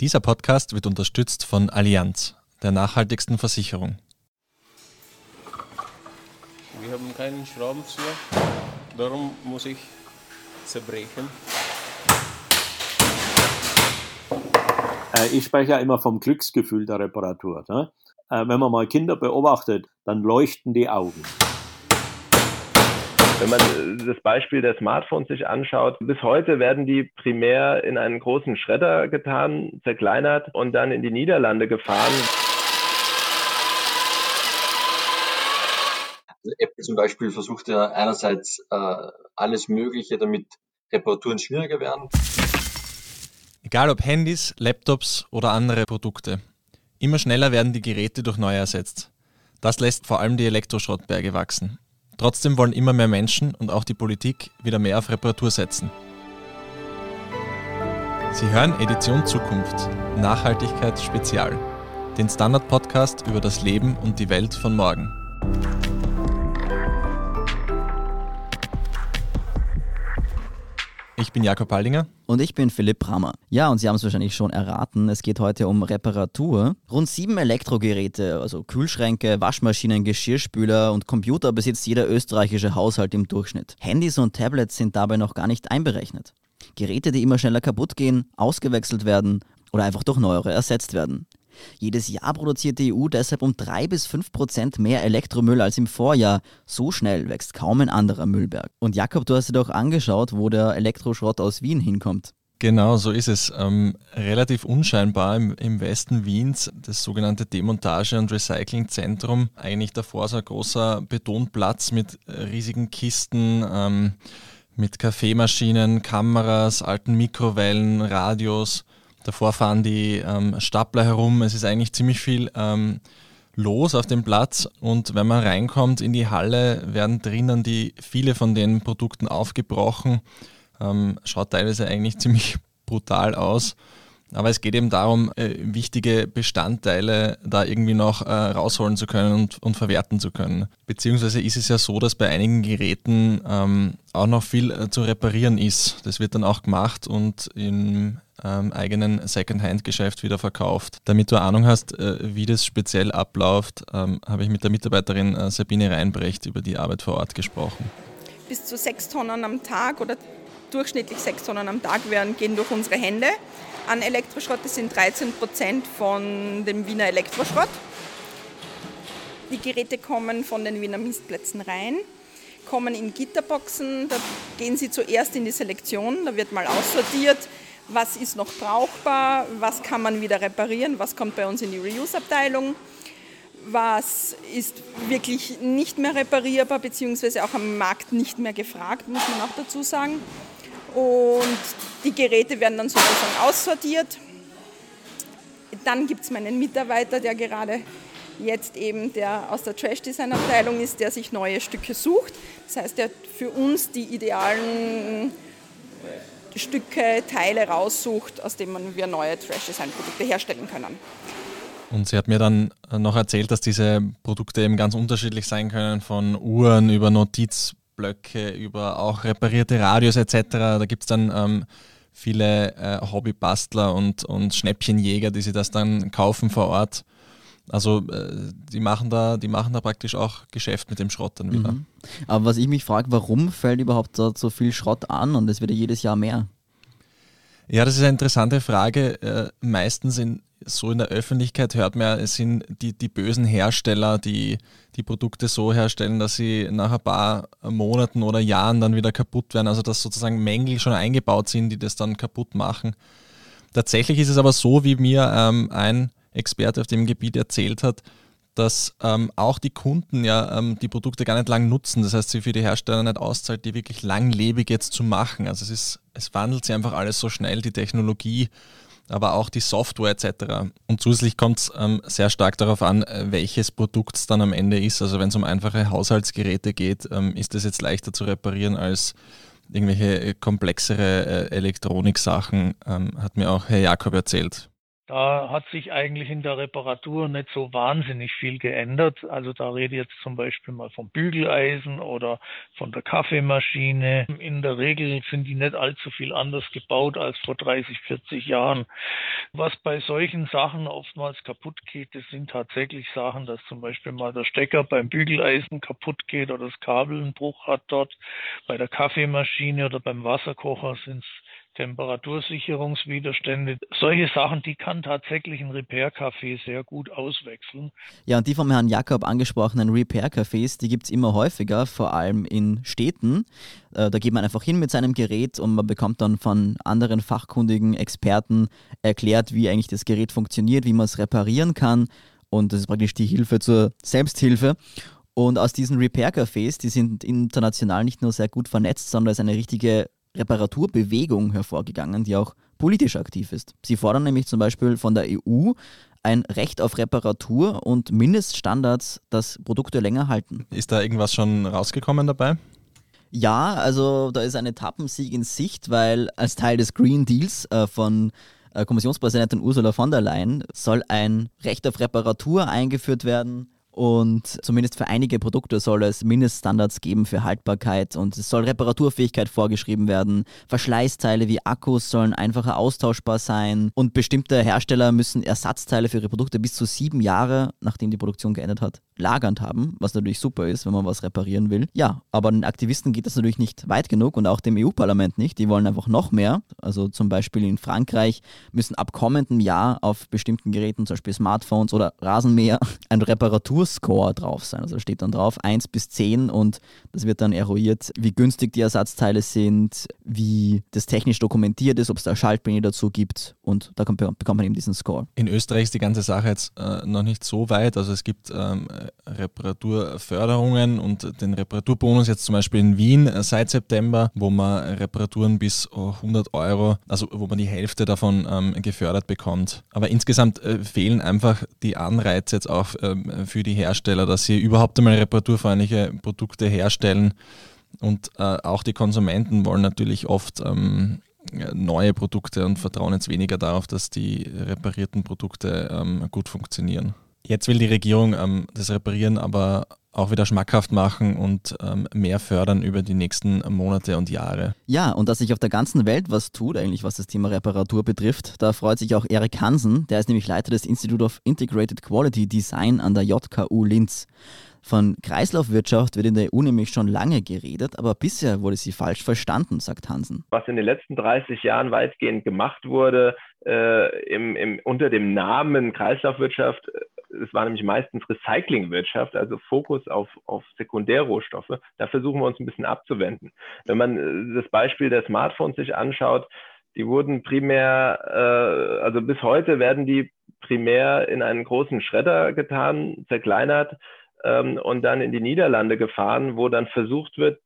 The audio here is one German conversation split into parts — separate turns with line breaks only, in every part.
Dieser Podcast wird unterstützt von Allianz, der nachhaltigsten Versicherung.
Wir haben keinen Schraubenzieher, darum muss ich zerbrechen.
Äh, ich spreche ja immer vom Glücksgefühl der Reparatur. Ne? Äh, wenn man mal Kinder beobachtet, dann leuchten die Augen.
Wenn man äh, das Beispiel der Smartphones sich anschaut, bis heute werden die primär in einen großen Schredder getan, zerkleinert und dann in die Niederlande gefahren.
Also Apple zum Beispiel versucht ja einerseits äh, alles Mögliche, damit Reparaturen schwieriger werden.
Egal ob Handys, Laptops oder andere Produkte. Immer schneller werden die Geräte durch neue ersetzt. Das lässt vor allem die Elektroschrottberge wachsen. Trotzdem wollen immer mehr Menschen und auch die Politik wieder mehr auf Reparatur setzen. Sie hören Edition Zukunft, Nachhaltigkeit Spezial, den Standard-Podcast über das Leben und die Welt von morgen. Ich bin Jakob Haldinger.
Und ich bin Philipp Brammer. Ja, und Sie haben es wahrscheinlich schon erraten, es geht heute um Reparatur. Rund sieben Elektrogeräte, also Kühlschränke, Waschmaschinen, Geschirrspüler und Computer besitzt jeder österreichische Haushalt im Durchschnitt. Handys und Tablets sind dabei noch gar nicht einberechnet. Geräte, die immer schneller kaputt gehen, ausgewechselt werden oder einfach durch neuere ersetzt werden. Jedes Jahr produziert die EU deshalb um 3 bis 5 Prozent mehr Elektromüll als im Vorjahr. So schnell wächst kaum ein anderer Müllberg. Und Jakob, du hast dir doch angeschaut, wo der Elektroschrott aus Wien hinkommt.
Genau, so ist es. Ähm, relativ unscheinbar im, im, Westen Wiens, das sogenannte Demontage- und Recyclingzentrum. Eigentlich davor so ein großer Betonplatz mit riesigen Kisten, ähm, mit Kaffeemaschinen, Kameras, alten Mikrowellen, Radios. Davor fahren die ähm, Stapler herum. Es ist eigentlich ziemlich viel ähm, los auf dem Platz und wenn man reinkommt in die Halle, werden drinnen die viele von den Produkten aufgebrochen. Ähm, schaut teilweise eigentlich ziemlich brutal aus. Aber es geht eben darum, äh, wichtige Bestandteile da irgendwie noch äh, rausholen zu können und, und, verwerten zu können. Beziehungsweise ist es ja so, dass bei einigen Geräten ähm, auch noch viel äh, zu reparieren ist. Das wird dann auch gemacht und im ähm, eigenen Second-Hand-Geschäft wieder verkauft. Damit du Ahnung hast, äh, wie das speziell abläuft, ähm, habe ich mit der Mitarbeiterin äh, Sabine Reinbrecht über die Arbeit vor Ort gesprochen.
Bis zu sechs Tonnen am Tag oder durchschnittlich sechs Tonnen am Tag werden, gehen durch unsere Hände an Elektroschrott. Das sind 13 Prozent von dem Wiener Elektroschrott. Die Geräte kommen von den Wiener Mistplätzen rein, kommen in Gitterboxen. Da gehen sie zuerst in die Selektion. Da wird mal aussortiert, was ist noch brauchbar, was kann man wieder reparieren, was kommt bei uns in die Reuse-Abteilung, was ist wirklich nicht mehr reparierbar, beziehungsweise auch am Markt nicht mehr gefragt, muss man auch dazu sagen. Und die Geräte werden dann sozusagen aussortiert. Dann gibt es meinen Mitarbeiter, der gerade jetzt eben der aus der Trash Design Abteilung ist, der sich neue Stücke sucht. Das heißt, der für uns die idealen Stücke, Teile raussucht, aus denen wir neue Trash Design Produkte herstellen können.
Und sie hat mir dann noch erzählt, dass diese Produkte eben ganz unterschiedlich sein können, von Uhren über Notiz Blöcke, über auch reparierte Radios etc. Da gibt es dann ähm, viele äh, Hobbybastler und, und Schnäppchenjäger, die sich das dann kaufen vor Ort. Also äh, die machen da, die machen da praktisch auch Geschäft mit dem Schrott dann wieder. Mhm.
Aber was ich mich frage, warum fällt überhaupt dort so viel Schrott an und es wird ja jedes Jahr mehr?
Ja, das ist eine interessante Frage. Äh, meistens in, so in der Öffentlichkeit hört man, es sind die, die bösen Hersteller, die die Produkte so herstellen, dass sie nach ein paar Monaten oder Jahren dann wieder kaputt werden. Also dass sozusagen Mängel schon eingebaut sind, die das dann kaputt machen. Tatsächlich ist es aber so, wie mir ähm, ein Experte auf dem Gebiet erzählt hat, dass ähm, auch die Kunden ja ähm, die Produkte gar nicht lang nutzen. Das heißt, sie für die Hersteller nicht auszahlt, die wirklich langlebig jetzt zu machen. Also es ist, es wandelt sich einfach alles so schnell, die Technologie aber auch die Software etc. Und zusätzlich kommt es ähm, sehr stark darauf an, äh, welches Produkt es dann am Ende ist. Also wenn es um einfache Haushaltsgeräte geht, ähm, ist das jetzt leichter zu reparieren als irgendwelche äh, komplexere äh, Elektroniksachen, ähm, hat mir auch Herr Jakob erzählt.
Da hat sich eigentlich in der Reparatur nicht so wahnsinnig viel geändert. Also da rede ich jetzt zum Beispiel mal vom Bügeleisen oder von der Kaffeemaschine. In der Regel sind die nicht allzu viel anders gebaut als vor 30, 40 Jahren. Was bei solchen Sachen oftmals kaputt geht, das sind tatsächlich Sachen, dass zum Beispiel mal der Stecker beim Bügeleisen kaputt geht oder das Kabel einen Bruch hat dort. Bei der Kaffeemaschine oder beim Wasserkocher sind es Temperatursicherungswiderstände. Solche Sachen, die kann tatsächlich ein Repair-Café sehr gut auswechseln.
Ja, und die vom Herrn Jakob angesprochenen Repair-Cafés, die gibt es immer häufiger, vor allem in Städten. Äh, da geht man einfach hin mit seinem Gerät und man bekommt dann von anderen fachkundigen Experten erklärt, wie eigentlich das Gerät funktioniert, wie man es reparieren kann. Und das ist praktisch die Hilfe zur Selbsthilfe. Und aus diesen Repair-Cafés, die sind international nicht nur sehr gut vernetzt, sondern es ist eine richtige Reparaturbewegung hervorgegangen, die auch politisch aktiv ist. Sie fordern nämlich zum Beispiel von der EU ein Recht auf Reparatur und Mindeststandards, dass Produkte länger halten.
Ist da irgendwas schon rausgekommen dabei?
Ja, also da ist ein Etappensieg in Sicht, weil als Teil des Green Deals äh, von äh, Kommissionspräsidentin Ursula von der Leyen soll ein Recht auf Reparatur eingeführt werden und zumindest für einige Produkte soll es Mindeststandards geben für Haltbarkeit und es soll Reparaturfähigkeit vorgeschrieben werden. Verschleißteile wie Akkus sollen einfacher austauschbar sein und bestimmte Hersteller müssen Ersatzteile für ihre Produkte bis zu sieben Jahre, nachdem die Produktion geendet hat, lagernd haben, was natürlich super ist, wenn man was reparieren will. Ja, aber den Aktivisten geht das natürlich nicht weit genug und auch dem EU-Parlament nicht. Die wollen einfach noch mehr. Also zum Beispiel in Frankreich müssen ab kommendem Jahr auf bestimmten Geräten, zum Beispiel Smartphones oder Rasenmäher, ein Reparatur Reparatur-Score drauf sein. Also steht dann drauf 1 bis 10 und das wird dann eruiert, wie günstig die Ersatzteile sind, wie das technisch dokumentiert ist, ob es da Schaltpläne dazu gibt und da bekommt man eben diesen Score.
In Österreich ist die ganze Sache jetzt äh, noch nicht so weit. Also es gibt ähm, Reparaturförderungen und den Reparaturbonus jetzt zum Beispiel in Wien seit September, wo man Reparaturen bis 100 Euro, also wo man die Hälfte davon ähm, gefördert bekommt. Aber insgesamt äh, fehlen einfach die Anreize jetzt auch ähm, für die Hersteller, dass sie überhaupt einmal reparaturfreundliche Produkte herstellen. Und äh, auch die Konsumenten wollen natürlich oft ähm, neue Produkte und vertrauen jetzt weniger darauf, dass die reparierten Produkte ähm, gut funktionieren. Jetzt will die Regierung ähm, das Reparieren aber auch wieder schmackhaft machen und ähm, mehr fördern über die nächsten Monate und Jahre.
Ja, und dass sich auf der ganzen Welt was tut, eigentlich was das Thema Reparatur betrifft, da freut sich auch Erik Hansen, der ist nämlich Leiter des Institute of Integrated Quality Design an der JKU Linz. Von Kreislaufwirtschaft wird in der EU nämlich schon lange geredet, aber bisher wurde sie falsch verstanden, sagt Hansen.
Was in den letzten 30 Jahren weitgehend gemacht wurde, äh, im, im, unter dem Namen Kreislaufwirtschaft, es war nämlich meistens Recyclingwirtschaft, also Fokus auf, auf Sekundärrohstoffe. Da versuchen wir uns ein bisschen abzuwenden. Wenn man äh, das Beispiel der Smartphones sich anschaut, die wurden primär, äh, also bis heute werden die primär in einen großen Schredder getan, zerkleinert ähm, und dann in die Niederlande gefahren, wo dann versucht wird,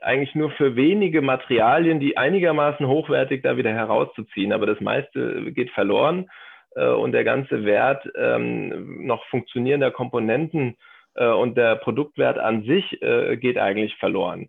eigentlich nur für wenige Materialien, die einigermaßen hochwertig da wieder herauszuziehen. Aber das meiste geht verloren und der ganze Wert ähm, noch funktionierender Komponenten äh, und der Produktwert an sich äh, geht eigentlich verloren.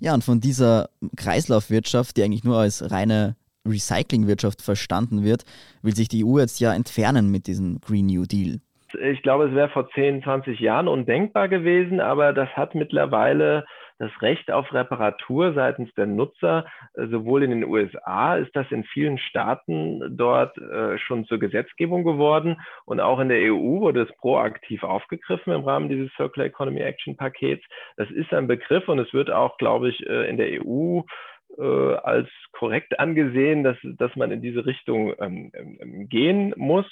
Ja, und von dieser Kreislaufwirtschaft, die eigentlich nur als reine Recyclingwirtschaft verstanden wird, will sich die EU jetzt ja entfernen mit diesem Green New Deal.
Ich glaube, es wäre vor 10, 20 Jahren undenkbar gewesen, aber das hat mittlerweile das Recht auf Reparatur seitens der Nutzer, äh, sowohl in den USA ist das in vielen Staaten dort äh, schon zur Gesetzgebung geworden und auch in der EU wurde es proaktiv aufgegriffen im Rahmen dieses Circular Economy Action Pakets. Das ist ein Begriff und es wird auch, glaube ich, äh, in der EU als korrekt angesehen, dass, dass man in diese Richtung ähm, ähm gehen muss.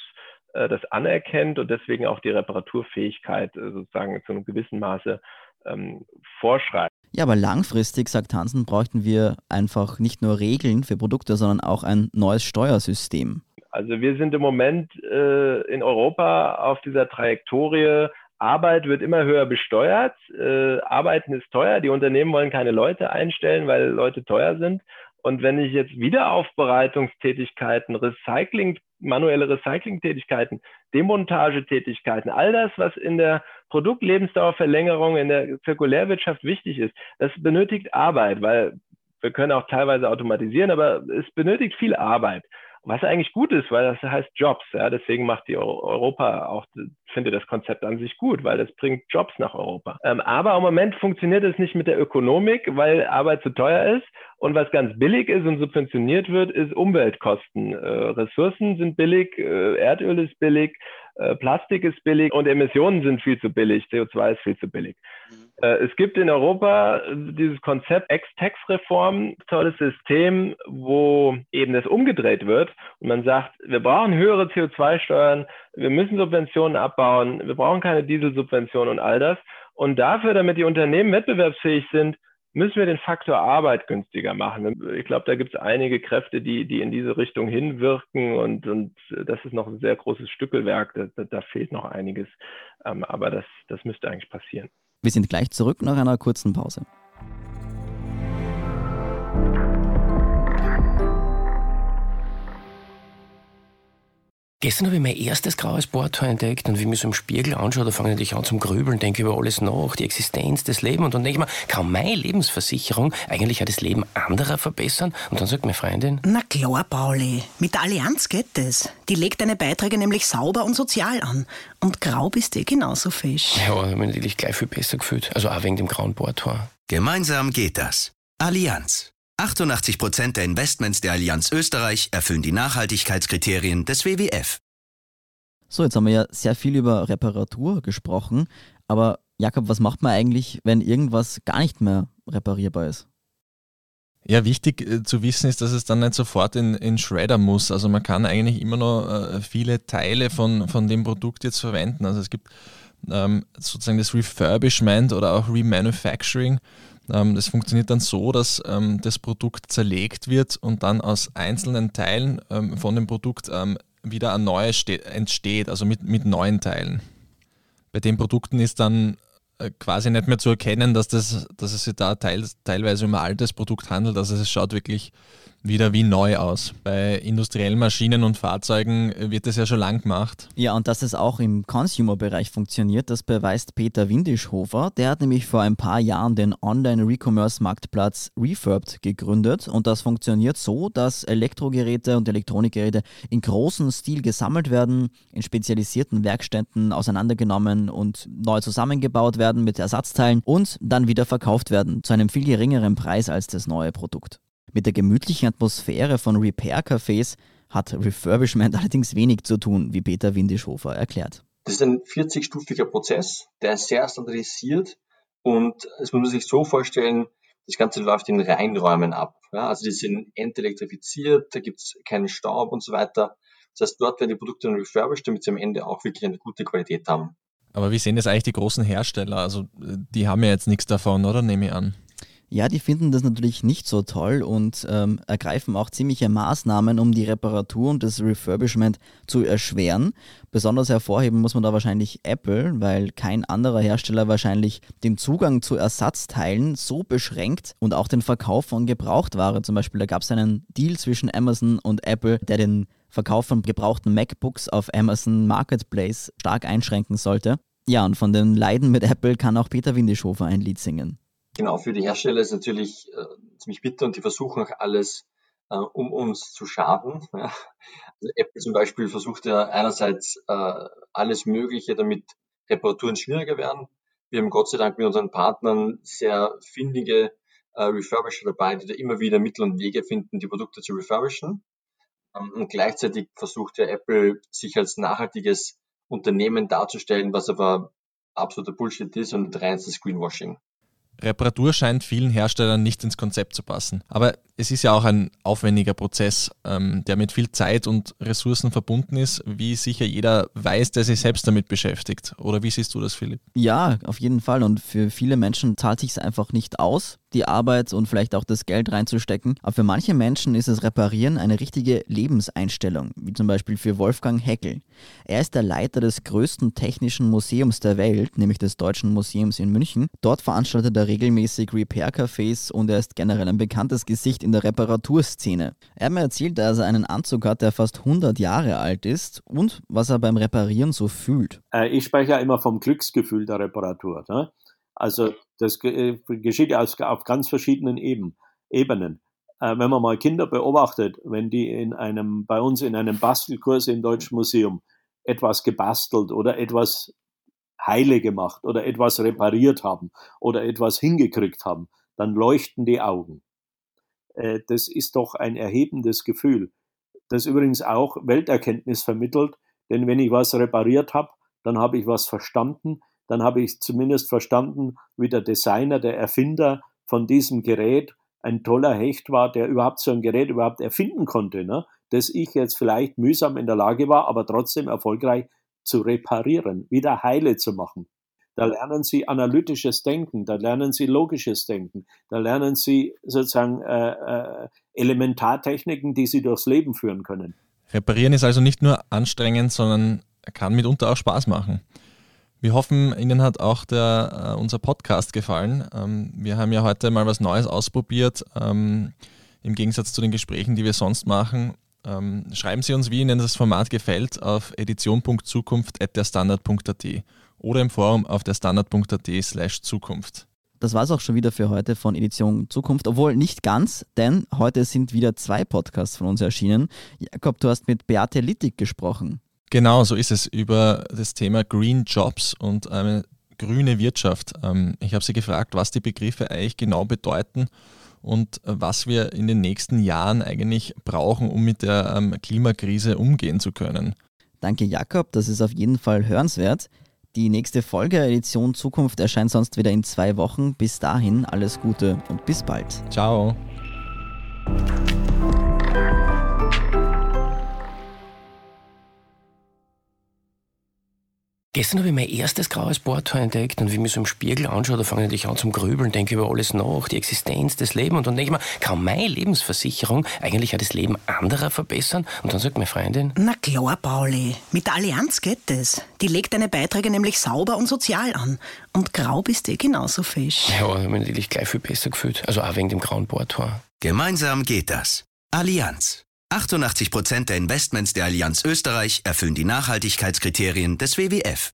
Das anerkennt und deswegen auch die Reparaturfähigkeit äh, sozusagen zu einem gewissen Maße ähm, vorschreibt.
Ja, aber langfristig, sagt Hansen, bräuchten wir einfach nicht nur Regeln für Produkte, sondern auch ein neues Steuersystem.
Also wir sind im Moment äh, in Europa auf dieser Trajektorie. Arbeit wird immer höher besteuert. Äh, Arbeiten ist teuer. Die Unternehmen wollen keine Leute einstellen, weil Leute teuer sind. Und wenn ich jetzt Wiederaufbereitungstätigkeiten, Recycling, manuelle Recyclingtätigkeiten, Demontagetätigkeiten, all das, was in der Produktlebensdauerverlängerung, in der Zirkulärwirtschaft wichtig ist, das benötigt Arbeit, weil wir können auch teilweise automatisieren, aber es benötigt viel Arbeit. Was eigentlich gut ist, weil das heißt Jobs. Ja? Deswegen macht die Europa auch, finde das Konzept an sich gut, weil das bringt Jobs nach Europa. Ähm, aber im Moment funktioniert es nicht mit der Ökonomik, weil Arbeit zu teuer ist. Und was ganz billig ist und subventioniert wird, ist Umweltkosten. Äh, Ressourcen sind billig, äh, Erdöl ist billig, äh, Plastik ist billig und Emissionen sind viel zu billig, CO2 ist viel zu billig. Mhm. Äh, es gibt in Europa dieses Konzept Ex-Tax-Reform, tolles System, wo eben das umgedreht wird und man sagt, wir brauchen höhere CO2-Steuern, wir müssen Subventionen abbauen, wir brauchen keine Dieselsubventionen und all das. Und dafür, damit die Unternehmen wettbewerbsfähig sind, müssen wir den Faktor Arbeit günstiger machen. Ich glaube, da gibt es einige Kräfte, die, die in diese Richtung hinwirken und, und das ist noch ein sehr großes Stückelwerk. Da, da fehlt noch einiges, ähm, aber das, das müsste eigentlich passieren.
Wir sind gleich zurück nach einer kurzen Pause.
Gestern habe ich mein erstes graues Bohrtor entdeckt und wie ich mich so im Spiegel anschaue, da fange ich an zum Grübeln, denke über alles nach, die Existenz, das Leben und dann denke ich mir, kann meine Lebensversicherung eigentlich auch das Leben anderer verbessern? Und dann sagt meine Freundin,
Na klar, Pauli, mit der Allianz geht es. Die legt deine Beiträge nämlich sauber und sozial an. Und grau bist du genauso fisch.
Ja, habe mich natürlich gleich viel besser gefühlt, also auch wegen dem grauen Bohrtor.
Gemeinsam geht das. Allianz. 88 Prozent der Investments der Allianz Österreich erfüllen die Nachhaltigkeitskriterien des WWF.
So, jetzt haben wir ja sehr viel über Reparatur gesprochen, aber Jakob, was macht man eigentlich, wenn irgendwas gar nicht mehr reparierbar ist?
Ja, wichtig äh, zu wissen ist, dass es dann nicht sofort in, in Shredder muss. Also man kann eigentlich immer noch äh, viele Teile von, von dem Produkt jetzt verwenden. Also es gibt ähm, sozusagen das Refurbishment oder auch Remanufacturing. Ähm, das funktioniert dann so, dass ähm, das Produkt zerlegt wird und dann aus einzelnen Teilen ähm, von dem Produkt wieder ein neues entsteht, also mit, mit neuen Teilen. Bei den Produkten ist dann äh, quasi nicht mehr zu erkennen, dass, das, dass es sich da teil, teilweise um ein altes Produkt handelt. Also es schaut wirklich wieder wie neu aus. Bei industriellen Maschinen und Fahrzeugen wird das ja schon lang gemacht.
Ja, und dass es auch im Consumer-Bereich funktioniert, das beweist Peter Windischhofer. Der hat nämlich vor ein paar Jahren den Online-Recommerce-Marktplatz Refurbed gegründet. Und das funktioniert so, dass Elektrogeräte und Elektronikgeräte in großem Stil gesammelt werden, in spezialisierten Werkstätten auseinandergenommen und neu zusammengebaut werden mit Ersatzteilen und dann wieder verkauft werden zu einem viel geringeren Preis als das neue Produkt. Mit der gemütlichen Atmosphäre von Repair-Cafés hat Refurbishment allerdings wenig zu tun, wie Peter Windischhofer erklärt.
Das ist ein 40-stufiger Prozess, der ist sehr standardisiert und es muss man sich so vorstellen, das Ganze läuft in Reinräumen ab. Ja, also die sind entelektrifiziert, da gibt es keinen Staub und so weiter. Das heißt, dort werden die Produkte dann refurbished, damit sie am Ende auch wirklich eine gute Qualität haben.
Aber wie sehen das eigentlich die großen Hersteller? Also die haben ja jetzt nichts davon, oder nehme ich an?
Ja, die finden das natürlich nicht so toll und ähm, ergreifen auch ziemliche Maßnahmen, um die Reparatur und das Refurbishment zu erschweren. Besonders hervorheben muss man da wahrscheinlich Apple, weil kein anderer Hersteller wahrscheinlich den Zugang zu Ersatzteilen so beschränkt und auch den Verkauf von Gebrauchtware. Zum Beispiel, da gab es einen Deal zwischen Amazon und Apple, der den Verkauf von gebrauchten MacBooks auf Amazon Marketplace stark einschränken sollte. Ja, und von den Leiden mit Apple kann auch Peter Windischofer ein Lied singen.
Genau, für die Hersteller ist natürlich äh, ziemlich bitter und die versuchen auch alles, äh, um uns zu schaden. Ja. Also Apple zum Beispiel versucht ja einerseits äh, alles Mögliche, damit Reparaturen schwieriger werden. Wir haben Gott sei Dank mit unseren Partnern sehr findige äh, Refurbisher dabei, die da immer wieder Mittel und Wege finden, die Produkte zu refurbischen. Ähm, und gleichzeitig versucht ja Apple, sich als nachhaltiges Unternehmen darzustellen, was aber absoluter Bullshit ist und reinstes Greenwashing.
Reparatur scheint vielen Herstellern nicht ins Konzept zu passen. Aber es ist ja auch ein aufwendiger Prozess, ähm, der mit viel Zeit und Ressourcen verbunden ist, wie sicher jeder weiß, der sich selbst damit beschäftigt. Oder wie siehst du das, Philipp?
Ja, auf jeden Fall. Und für viele Menschen zahlt sich es einfach nicht aus, die Arbeit und vielleicht auch das Geld reinzustecken. Aber für manche Menschen ist das Reparieren eine richtige Lebenseinstellung, wie zum Beispiel für Wolfgang Heckel. Er ist der Leiter des größten technischen Museums der Welt, nämlich des Deutschen Museums in München. Dort veranstaltet er regelmäßig Repair-Cafés und er ist generell ein bekanntes Gesicht in der Reparaturszene. Er hat mir erzählt, dass er einen Anzug hat, der fast 100 Jahre alt ist und was er beim Reparieren so fühlt.
Äh, ich spreche ja immer vom Glücksgefühl der Reparatur. Ne? Also das äh, geschieht ja auf ganz verschiedenen Ebenen. äh, wenn man mal Kinder beobachtet, wenn die in einem, bei uns in einem Bastelkurs im Deutschen Museum etwas gebastelt oder etwas heile gemacht oder etwas repariert haben oder etwas hingekriegt haben, dann leuchten die Augen. Äh, das ist doch ein erhebendes Gefühl, das übrigens auch Welterkenntnis vermittelt, denn wenn ich was repariert habe, dann habe ich was verstanden, dann habe ich zumindest verstanden, wie der Designer, der Erfinder von diesem Gerät ein toller Hecht war, der überhaupt so ein Gerät überhaupt erfinden konnte, ne? das ich jetzt vielleicht mühsam in der Lage war, aber trotzdem erfolgreich zu reparieren, wieder heile zu machen. Da lernen Sie analytisches Denken, da lernen Sie logisches Denken, da lernen Sie sozusagen äh, äh, Elementartechniken, die Sie durchs Leben führen können.
Reparieren ist also nicht nur anstrengend, sondern kann mitunter auch Spaß machen. Wir hoffen, Ihnen hat auch der, äh, unser Podcast gefallen. Ähm, wir haben ja heute mal was Neues ausprobiert, ähm, im Gegensatz zu den Gesprächen, die wir sonst machen. Ähm, schreiben Sie uns, wie Ihnen das Format gefällt, auf edition.zukunft.derstandard.at oder im Forum auf derstandard.at slash Zukunft.
Das war es auch schon wieder für heute von Edition Zukunft, obwohl nicht ganz, denn heute sind wieder zwei Podcasts von uns erschienen. Jakob, du hast mit Beate Littig gesprochen.
Genau, so ist es, über das Thema Green Jobs und eine grüne Wirtschaft. Ähm, ich habe sie gefragt, was die Begriffe eigentlich genau bedeuten und was wir in den nächsten Jahren eigentlich brauchen, um mit der ähm, Klimakrise umgehen zu können.
Danke, Jakob, das ist auf jeden Fall hörenswert. Die nächste Folge Edition Zukunft erscheint sonst wieder in zwei Wochen. Bis dahin alles Gute und bis bald.
Ciao.
Gestern habe ich mein erstes graues Bohrtor entdeckt und wie ich mich so im Spiegel anschaue, da fange ich an zum Grübeln, denke über alles nach, die Existenz, das Leben und dann denke ich mir, kann meine Lebensversicherung eigentlich auch das Leben anderer verbessern? Und dann sagt meine Freundin,
Na klar, Pauli, mit der Allianz geht es. Die legt deine Beiträge nämlich sauber und sozial an. Und grau bist eh genauso fisch.
ja, ich habe mich natürlich gleich viel besser gefühlt, also auch wegen dem grauen Bohrtor.
Gemeinsam geht das. Allianz. 88% der Investments der Allianz Österreich erfüllen die Nachhaltigkeitskriterien des WWF.